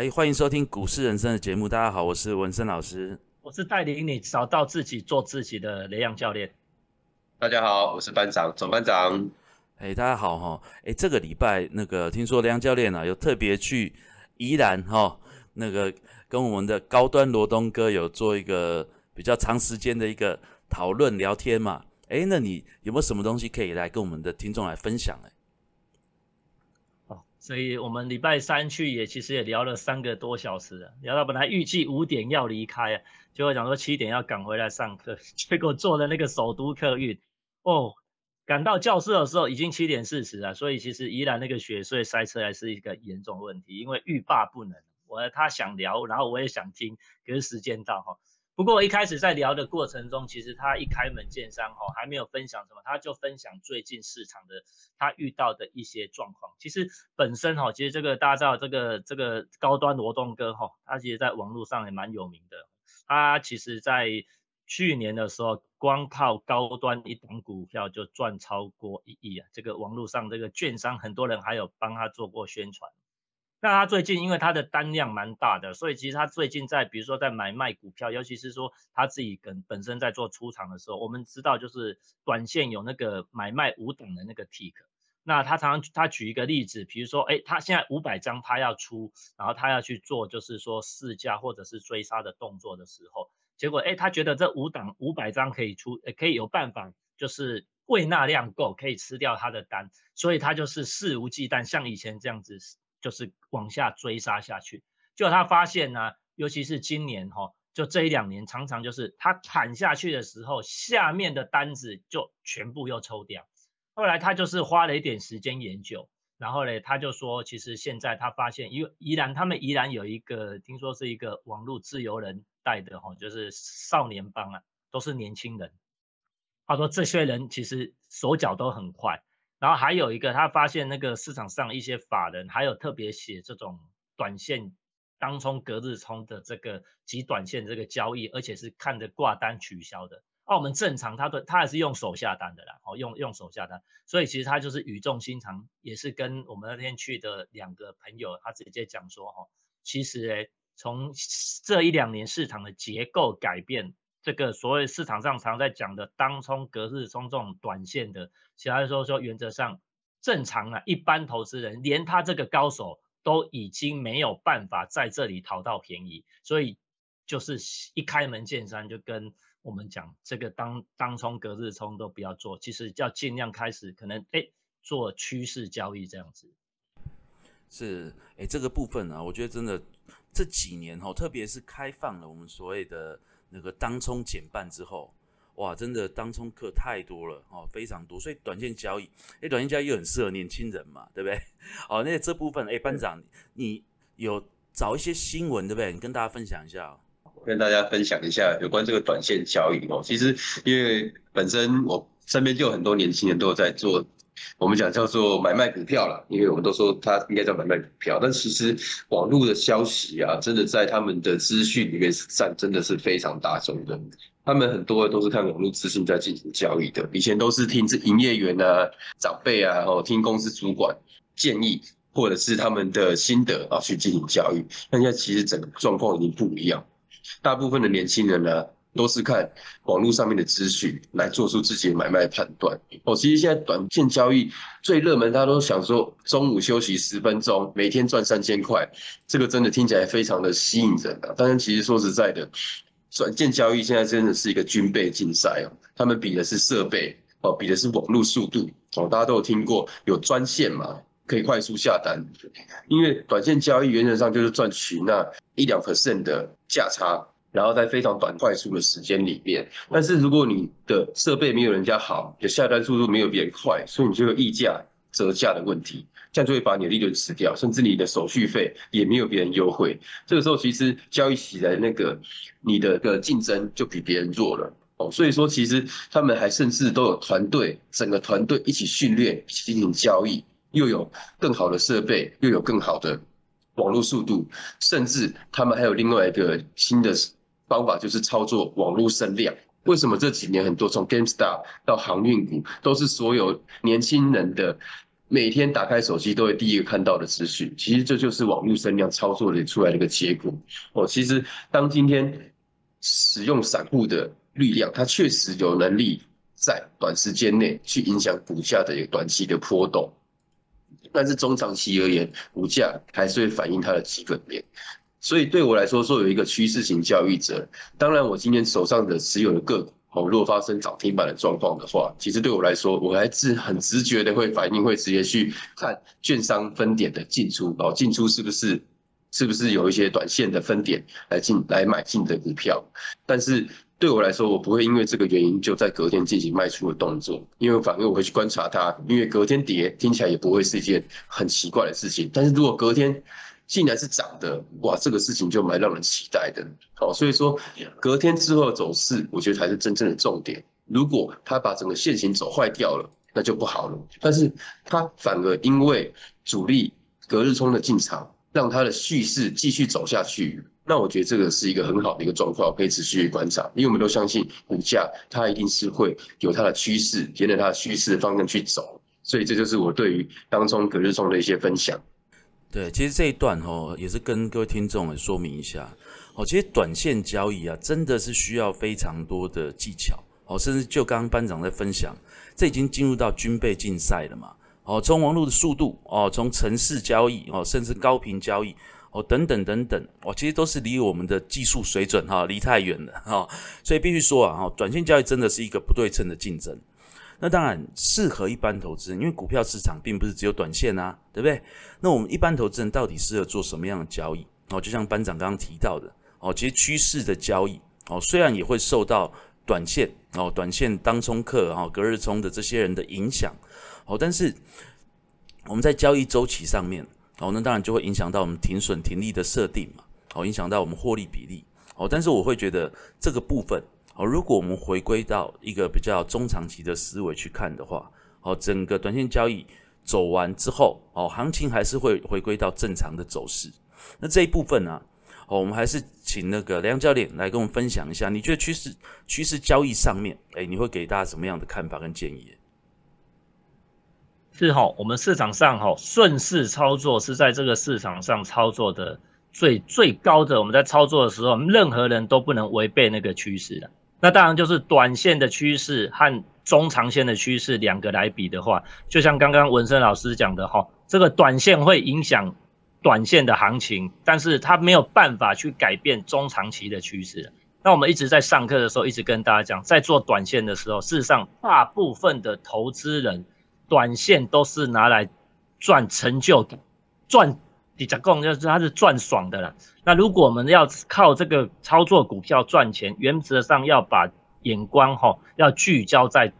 嗨，欢迎收听股市人生的节目。大家好，我是文森老师，我是带领你找到自己、做自己的雷阳教练。大家好，我是班长总班长。哎，大家好哈。哎，这个礼拜那个听说雷阳教练啊，有特别去宜兰哈，那个跟我们的高端罗东哥有做一个比较长时间的一个讨论聊天嘛。哎，那你有没有什么东西可以来跟我们的听众来分享呢？所以我们礼拜三去也其实也聊了三个多小时了，聊到本来预计五点要离开，结果讲说七点要赶回来上课，结果坐的那个首都客运，哦，赶到教室的时候已经七点四十了，所以其实宜兰那个雪隧塞车还是一个严重问题，因为欲罢不能，我他想聊，然后我也想听，可是时间到哈。不过一开始在聊的过程中，其实他一开门见山哈，还没有分享什么，他就分享最近市场的他遇到的一些状况。其实本身哈，其实这个大家知道这个这个高端罗东哥哈，他其实在网络上也蛮有名的。他其实在去年的时候，光靠高端一档股票就赚超过一亿啊！这个网络上这个券商很多人还有帮他做过宣传。那他最近因为他的单量蛮大的，所以其实他最近在比如说在买卖股票，尤其是说他自己跟本身在做出场的时候，我们知道就是短线有那个买卖五档的那个 tick。那他常常他举一个例子，比如说哎，他现在五百张他要出，然后他要去做就是说试价或者是追杀的动作的时候，结果哎他觉得这五档五百张可以出，可以有办法就是胃纳量够，可以吃掉他的单，所以他就是肆无忌惮，像以前这样子。就是往下追杀下去，就他发现呢，尤其是今年哈，就这一两年，常常就是他砍下去的时候，下面的单子就全部又抽掉。后来他就是花了一点时间研究，然后呢，他就说，其实现在他发现，因为宜兰他们宜兰有一个，听说是一个网络自由人带的哈，就是少年帮啊，都是年轻人。他说这些人其实手脚都很快。然后还有一个，他发现那个市场上一些法人还有特别写这种短线当冲、隔日冲的这个极短线这个交易，而且是看着挂单取消的。那我们正常，他的他还是用手下单的啦，哦，用用手下单，所以其实他就是语重心长，也是跟我们那天去的两个朋友，他直接讲说，哈，其实诶，从这一两年市场的结构改变。这个所谓市场上常在讲的当冲、隔日冲这种短线的，其他说说原则上正常啊，一般投资人连他这个高手都已经没有办法在这里讨到便宜，所以就是一开门见山就跟我们讲，这个当当冲、隔日冲都不要做，其实要尽量开始可能哎做趋势交易这样子。是哎这个部分呢，我觉得真的这几年哈，特别是开放了我们所谓的。那个当冲减半之后，哇，真的当冲客太多了哦，非常多，所以短线交易，哎，短线交易又很适合年轻人嘛，对不对？哦，那这部分，哎，班长，你有找一些新闻，对不对？你跟大家分享一下。跟大家分享一下有关这个短线交易哦。其实因为本身我身边就有很多年轻人都有在做。我们讲叫做买卖股票了，因为我们都说它应该叫买卖股票，但其实网络的消息啊，真的在他们的资讯里面占真的是非常大众的。他们很多都是看网络资讯在进行交易的，以前都是听这营业员啊、长辈啊，哦听公司主管建议或者是他们的心得啊去进行交易。那现在其实整个状况已经不一样，大部分的年轻人呢。都是看网络上面的资讯来做出自己的买卖判断。哦，其实现在短线交易最热门，大家都想说中午休息十分钟，每天赚三千块，这个真的听起来非常的吸引人啊。但是其实说实在的，短线交易现在真的是一个军备竞赛哦，他们比的是设备哦，比的是网络速度哦。大家都有听过有专线嘛，可以快速下单，因为短线交易原则上就是赚取那一两 percent 的价差。然后在非常短快速的时间里面，但是如果你的设备没有人家好，你的下单速度没有别人快，所以你就有溢价折价的问题，这样就会把你的利润吃掉，甚至你的手续费也没有别人优惠。这个时候其实交易起来那个你的个竞争就比别人弱了哦。所以说其实他们还甚至都有团队，整个团队一起训练，一起进行交易，又有更好的设备，又有更好的网络速度，甚至他们还有另外一个新的。方法就是操作网络声量。为什么这几年很多从 GameStar 到航运股都是所有年轻人的每天打开手机都会第一个看到的资讯，其实这就是网络声量操作的出来的一个结果。哦，其实当今天使用散户的力量，它确实有能力在短时间内去影响股价的一个短期的波动，但是中长期而言，股价还是会反映它的基本面。所以对我来说，作为一个趋势型交易者，当然我今天手上的持有的个股，哦，如果发生涨停板的状况的话，其实对我来说，我还是很直觉的会反应，会直接去看券商分点的进出，哦，进出是不是是不是有一些短线的分点来进来买进的股票，但是对我来说，我不会因为这个原因就在隔天进行卖出的动作，因为反而我会去观察它，因为隔天跌听起来也不会是一件很奇怪的事情，但是如果隔天竟然是涨的，哇，这个事情就蛮让人期待的。好，所以说隔天之后的走势，我觉得才是真正的重点。如果它把整个线型走坏掉了，那就不好了。但是它反而因为主力隔日冲的进场，让它的叙事继续走下去，那我觉得这个是一个很好的一个状况，可以持续观察。因为我们都相信股价它一定是会有它的趋势，沿着它的趋势方向去走。所以这就是我对于当中隔日冲的一些分享。对，其实这一段哦，也是跟各位听众说明一下哦。其实短线交易啊，真的是需要非常多的技巧哦。甚至就刚刚班长在分享，这已经进入到军备竞赛了嘛。哦，从网络的速度哦，从城市交易哦，甚至高频交易哦，等等等等哦，其实都是离我们的技术水准哈离太远了哈。所以必须说啊，哈，短线交易真的是一个不对称的竞争。那当然适合一般投资人，因为股票市场并不是只有短线啊，对不对？那我们一般投资人到底适合做什么样的交易？哦，就像班长刚刚提到的，哦，其实趋势的交易，哦，虽然也会受到短线，哦，短线当冲客，哦，隔日冲的这些人的影响，哦，但是我们在交易周期上面，哦，那当然就会影响到我们停损停利的设定嘛，哦，影响到我们获利比例，哦，但是我会觉得这个部分。哦，如果我们回归到一个比较中长期的思维去看的话，哦，整个短线交易走完之后，哦，行情还是会回归到正常的走势。那这一部分呢，哦，我们还是请那个梁教练来跟我们分享一下，你觉得趋势趋势交易上面，哎，你会给大家什么样的看法跟建议？是哈，我们市场上哈顺势操作是在这个市场上操作的最最高的，我们在操作的时候，任何人都不能违背那个趋势的。那当然就是短线的趋势和中长线的趋势两个来比的话，就像刚刚文生老师讲的哈，这个短线会影响短线的行情，但是它没有办法去改变中长期的趋势。那我们一直在上课的时候，一直跟大家讲，在做短线的时候，事实上大部分的投资人短线都是拿来赚成就的，赚。比较共就是它是赚爽的了。那如果我们要靠这个操作股票赚钱，原则上要把眼光哈要聚焦在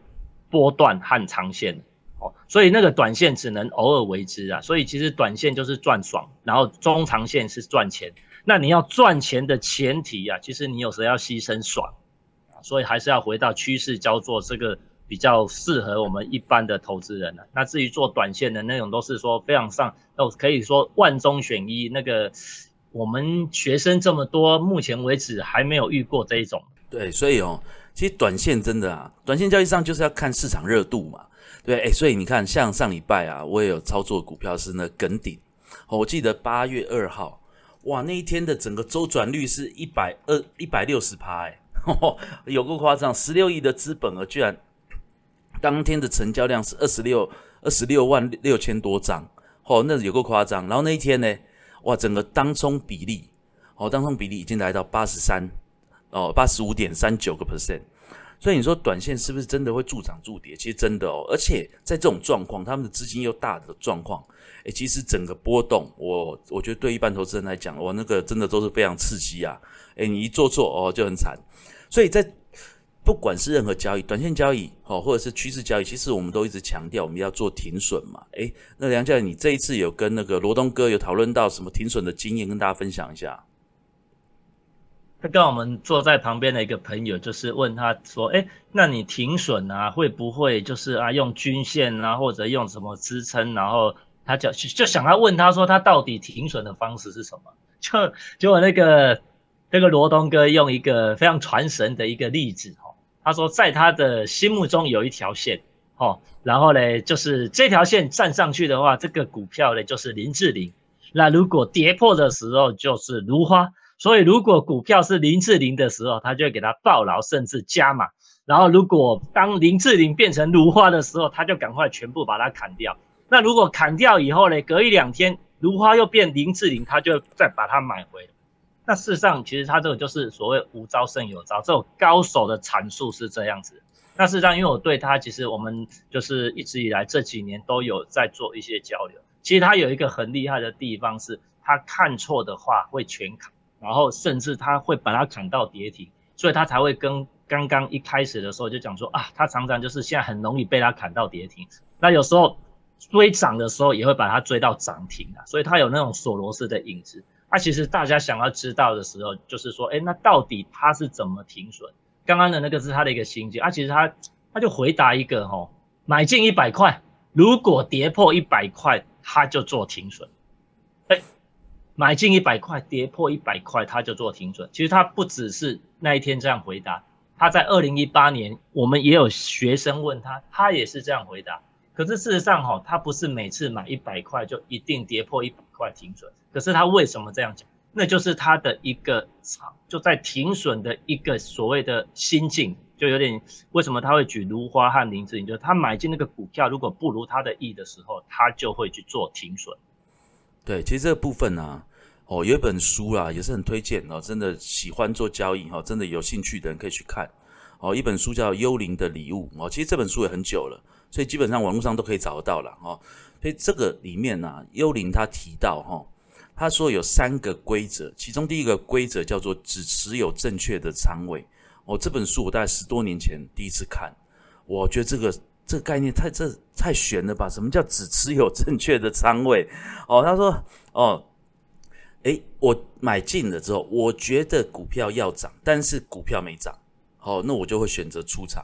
波段和长线哦。所以那个短线只能偶尔为之啊。所以其实短线就是赚爽，然后中长线是赚钱。那你要赚钱的前提啊，其实你有时候要牺牲爽。所以还是要回到趋势交做这个。比较适合我们一般的投资人了。那至于做短线的那种，都是说非常上，都可以说万中选一。那个我们学生这么多，目前为止还没有遇过这一种。对，所以哦，其实短线真的啊，短线交易上就是要看市场热度嘛。对，哎，所以你看，像上礼拜啊，我也有操作股票是那梗顶。哦，我记得八月二号，哇，那一天的整个周转率是一百二一百六十趴，哎，有够夸张，十六亿的资本额居然。当天的成交量是二十六二十六万六千多张，哦，那有够夸张。然后那一天呢，哇，整个当冲比例，哦，当冲比例已经来到八十三，哦，八十五点三九个 percent。所以你说短线是不是真的会助涨助跌？其实真的哦，而且在这种状况，他们的资金又大的状况，诶，其实整个波动，我我觉得对一般投资人来讲，我那个真的都是非常刺激啊。诶，你一做错哦，就很惨。所以在不管是任何交易，短线交易哦，或者是趋势交易，其实我们都一直强调我们要做停损嘛。诶，那梁教练，你这一次有跟那个罗东哥有讨论到什么停损的经验，跟大家分享一下。他跟我们坐在旁边的一个朋友，就是问他说：“诶，那你停损啊，会不会就是啊用均线啊，或者用什么支撑？”然后他就就想要问他说，他到底停损的方式是什么？就结果那个那个罗东哥用一个非常传神的一个例子哦。他说，在他的心目中有一条线，哦，然后呢，就是这条线站上去的话，这个股票呢就是林志玲。那如果跌破的时候就是如花。所以如果股票是林志玲的时候，他就会给他爆牢，甚至加码。然后如果当林志玲变成如花的时候，他就赶快全部把它砍掉。那如果砍掉以后呢，隔一两天如花又变林志玲，他就再把它买回。那事实上，其实他这个就是所谓无招胜有招，这种高手的阐述是这样子。那事实上，因为我对他，其实我们就是一直以来这几年都有在做一些交流。其实他有一个很厉害的地方，是他看错的话会全砍，然后甚至他会把它砍到跌停，所以他才会跟刚刚一开始的时候就讲说啊，他常常就是现在很容易被他砍到跌停。那有时候追涨的时候也会把它追到涨停啊，所以他有那种索罗斯的影子。那其实大家想要知道的时候，就是说，哎，那到底他是怎么停损？刚刚的那个是他的一个心境啊，其实他他就回答一个哈，买进一百块，如果跌破一百块，他就做停损。哎，买进一百块，跌破一百块，他就做停损。其实他不只是那一天这样回答，他在二零一八年，我们也有学生问他，他也是这样回答。可是事实上哈，他不是每次买一百块就一定跌破一百块停损。可是他为什么这样讲？那就是他的一个就在停损的一个所谓的心境，就有点为什么他会举如花和林志颖，就是他买进那个股票如果不如他的意的时候，他就会去做停损。对，其实这个部分呢，哦，有一本书啦，也是很推荐哦，真的喜欢做交易哈，真的有兴趣的人可以去看哦。一本书叫《幽灵的礼物》哦，其实这本书也很久了，所以基本上网络上都可以找得到了哦。所以这个里面呢，幽灵他提到哈。他说有三个规则，其中第一个规则叫做只持有正确的仓位。哦，这本书我大概十多年前第一次看，我觉得这个这个概念太这太悬了吧？什么叫只持有正确的仓位？哦，他说哦，诶，我买进了之后，我觉得股票要涨，但是股票没涨，哦，那我就会选择出场。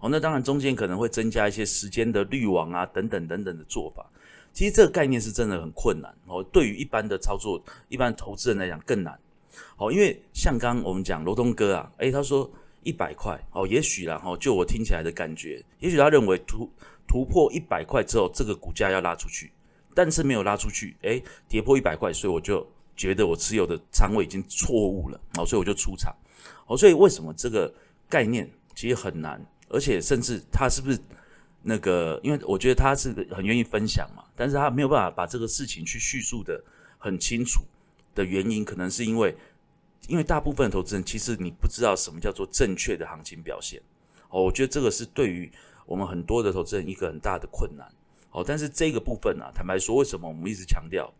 哦，那当然中间可能会增加一些时间的滤网啊，等等等等的做法。其实这个概念是真的很困难哦，对于一般的操作、一般投资人来讲更难。哦，因为像刚我们讲罗东哥啊，诶，他说一百块哦，也许啦，哦，就我听起来的感觉，也许他认为突突破一百块之后，这个股价要拉出去，但是没有拉出去，诶，跌破一百块，所以我就觉得我持有的仓位已经错误了，哦，所以我就出场。哦，所以为什么这个概念其实很难，而且甚至他是不是？那个，因为我觉得他是很愿意分享嘛，但是他没有办法把这个事情去叙述的很清楚的原因，可能是因为，因为大部分投资人其实你不知道什么叫做正确的行情表现哦，我觉得这个是对于我们很多的投资人一个很大的困难哦。但是这个部分呢，坦白说，为什么我们一直强调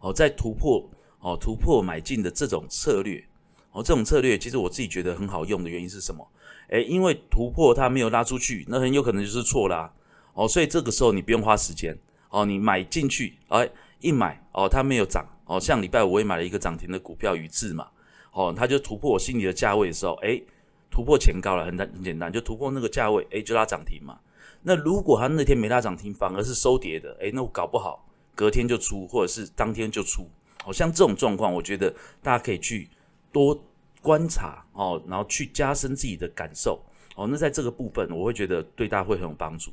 哦，在突破哦突破买进的这种策略哦，这种策略其实我自己觉得很好用的原因是什么？诶，因为突破它没有拉出去，那很有可能就是错啦。哦，所以这个时候你不用花时间哦，你买进去，哎，一买哦，它没有涨哦，像礼拜五我也买了一个涨停的股票宇智嘛，哦，它就突破我心里的价位的时候，诶，突破前高了，很很简单，就突破那个价位，诶，就拉涨停嘛。那如果它那天没拉涨停，反而是收跌的，诶，那我搞不好隔天就出，或者是当天就出。哦，像这种状况，我觉得大家可以去多。观察哦，然后去加深自己的感受哦。那在这个部分，我会觉得对大家会很有帮助。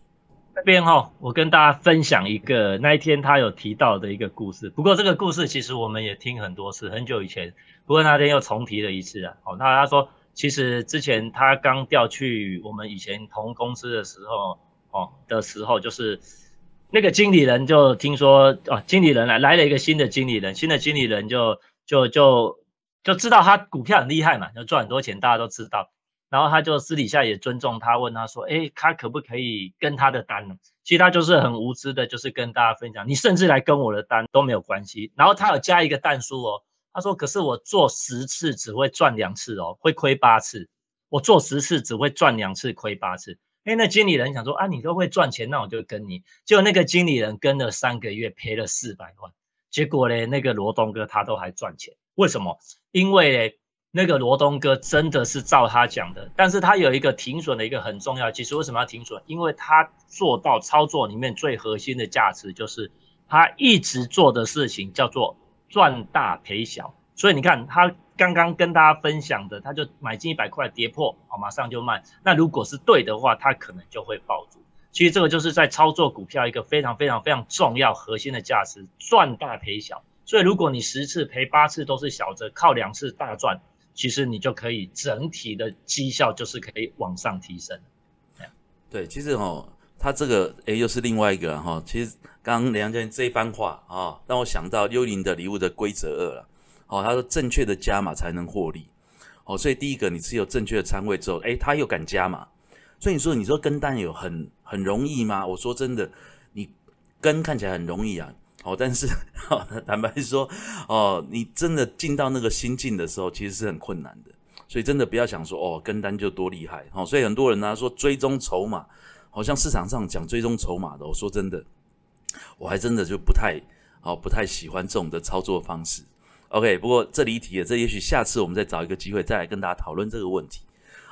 这边哈，我跟大家分享一个那一天他有提到的一个故事。不过这个故事其实我们也听很多次，很久以前。不过那天又重提了一次啊。哦，那他说，其实之前他刚调去我们以前同公司的时候，哦的时候，就是那个经理人就听说哦，经理人来来了一个新的经理人，新的经理人就就就。就知道他股票很厉害嘛，就赚很多钱，大家都知道。然后他就私底下也尊重他，问他说：“哎，他可不可以跟他的单呢？”其实他就是很无知的，就是跟大家分享，你甚至来跟我的单都没有关系。然后他有加一个蛋叔哦，他说：“可是我做十次只会赚两次哦，会亏八次。我做十次只会赚两次，亏八次。”哎，那经理人想说：“啊，你都会赚钱，那我就跟你。”结果那个经理人跟了三个月，赔了四百万。结果呢，那个罗东哥他都还赚钱。为什么？因为那个罗东哥真的是照他讲的，但是他有一个停损的一个很重要。其实为什么要停损？因为他做到操作里面最核心的价值，就是他一直做的事情叫做赚大赔小。所以你看，他刚刚跟大家分享的，他就买进一百块跌破，好马上就卖。那如果是对的话，他可能就会爆住。其实这个就是在操作股票一个非常非常非常重要核心的价值，赚大赔小。所以如果你十次赔八次都是小则，靠两次大赚，其实你就可以整体的绩效就是可以往上提升。对，其实哈，他这个哎又是另外一个哈。其实刚刚梁教练这一番话啊，让我想到幽灵的礼物的规则二了。哦，他说正确的加码才能获利。哦，所以第一个你持有正确的仓位之后，哎，他又敢加码。所以你说，你说跟单有很很容易吗？我说真的，你跟看起来很容易啊，哦，但是坦白说，哦，你真的进到那个心境的时候，其实是很困难的。所以真的不要想说，哦，跟单就多厉害，哦，所以很多人呢说追踪筹码，好像市场上讲追踪筹码的，我说真的，我还真的就不太，哦，不太喜欢这种的操作方式。OK，不过这离题了，这也许下次我们再找一个机会再来跟大家讨论这个问题。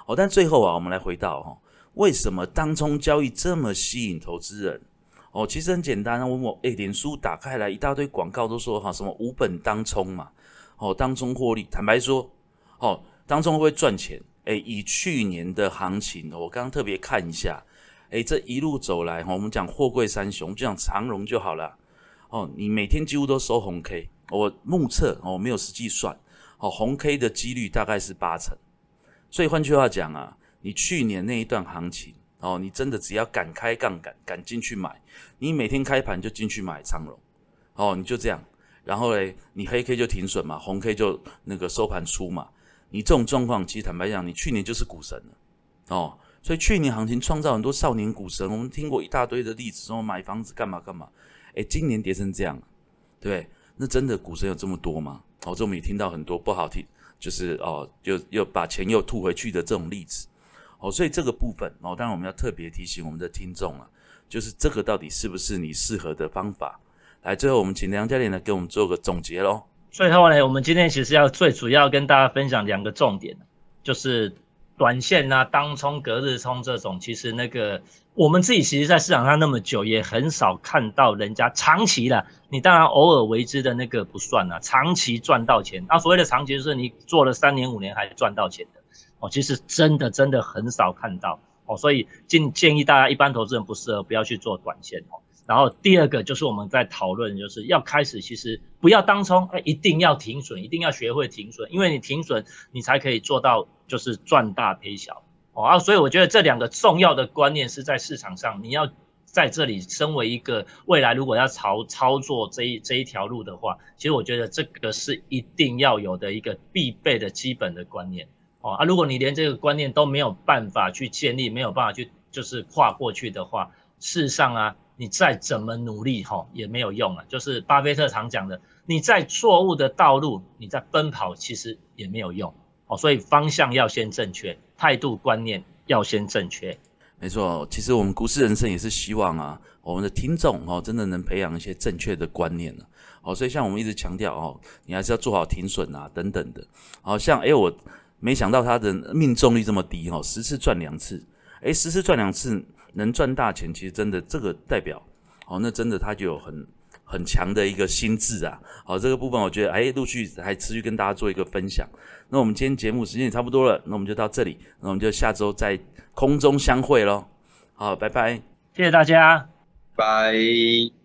哦，但最后啊，我们来回到哈。为什么当冲交易这么吸引投资人？哦，其实很简单啊。我我诶，脸书打开来一大堆广告，都说哈什么无本当冲嘛，哦，当冲获利。坦白说，哦，当冲会不会赚钱？诶，以去年的行情，我刚刚特别看一下，诶，这一路走来，我们讲货柜三雄，就讲长荣就好了。哦，你每天几乎都收红 K，我目测哦，没有实际算，哦，红 K 的几率大概是八成。所以换句话讲啊。你去年那一段行情哦，你真的只要敢开杠杆，敢进去买，你每天开盘就进去买长龙哦，你就这样，然后嘞，你黑 K 就停损嘛，红 K 就那个收盘出嘛，你这种状况，其实坦白讲，你去年就是股神了。哦，所以去年行情创造很多少年股神，我们听过一大堆的例子，说买房子干嘛干嘛，哎，今年跌成这样，对，那真的股神有这么多吗？哦，这我们也听到很多不好听，就是哦，就又把钱又吐回去的这种例子。哦，所以这个部分哦，当然我们要特别提醒我们的听众啊，就是这个到底是不是你适合的方法？来，最后我们请梁教练来给我们做个总结喽。最后呢，我们今天其实要最主要跟大家分享两个重点，就是短线啊、当冲、隔日冲这种，其实那个我们自己其实在市场上那么久，也很少看到人家长期的。你当然偶尔为之的那个不算啊，长期赚到钱。那所谓的长期，就是你做了三年五年还赚到钱的。哦，其实真的真的很少看到哦，所以建建议大家一般投资人不适合不要去做短线哦。然后第二个就是我们在讨论，就是要开始其实不要当冲，哎，一定要停损，一定要学会停损，因为你停损，你才可以做到就是赚大赔小哦。啊，所以我觉得这两个重要的观念是在市场上，你要在这里身为一个未来如果要操操作这一这一条路的话，其实我觉得这个是一定要有的一个必备的基本的观念。哦啊，如果你连这个观念都没有办法去建立，没有办法去就是跨过去的话，事实上啊，你再怎么努力哈也没有用啊。就是巴菲特常讲的，你在错误的道路，你在奔跑其实也没有用。哦，所以方向要先正确，态度观念要先正确。没错，其实我们股市人生也是希望啊，我们的听众哦，真的能培养一些正确的观念呢。哦，所以像我们一直强调哦，你还是要做好停损啊等等的。好像哎我。没想到他的命中率这么低哈，十次赚两次，诶，十次赚两次能赚大钱，其实真的这个代表哦，那真的他就有很很强的一个心智啊。好，这个部分我觉得诶，陆续还持续跟大家做一个分享。那我们今天节目时间也差不多了，那我们就到这里，那我们就下周在空中相会喽。好，拜拜，谢谢大家，拜。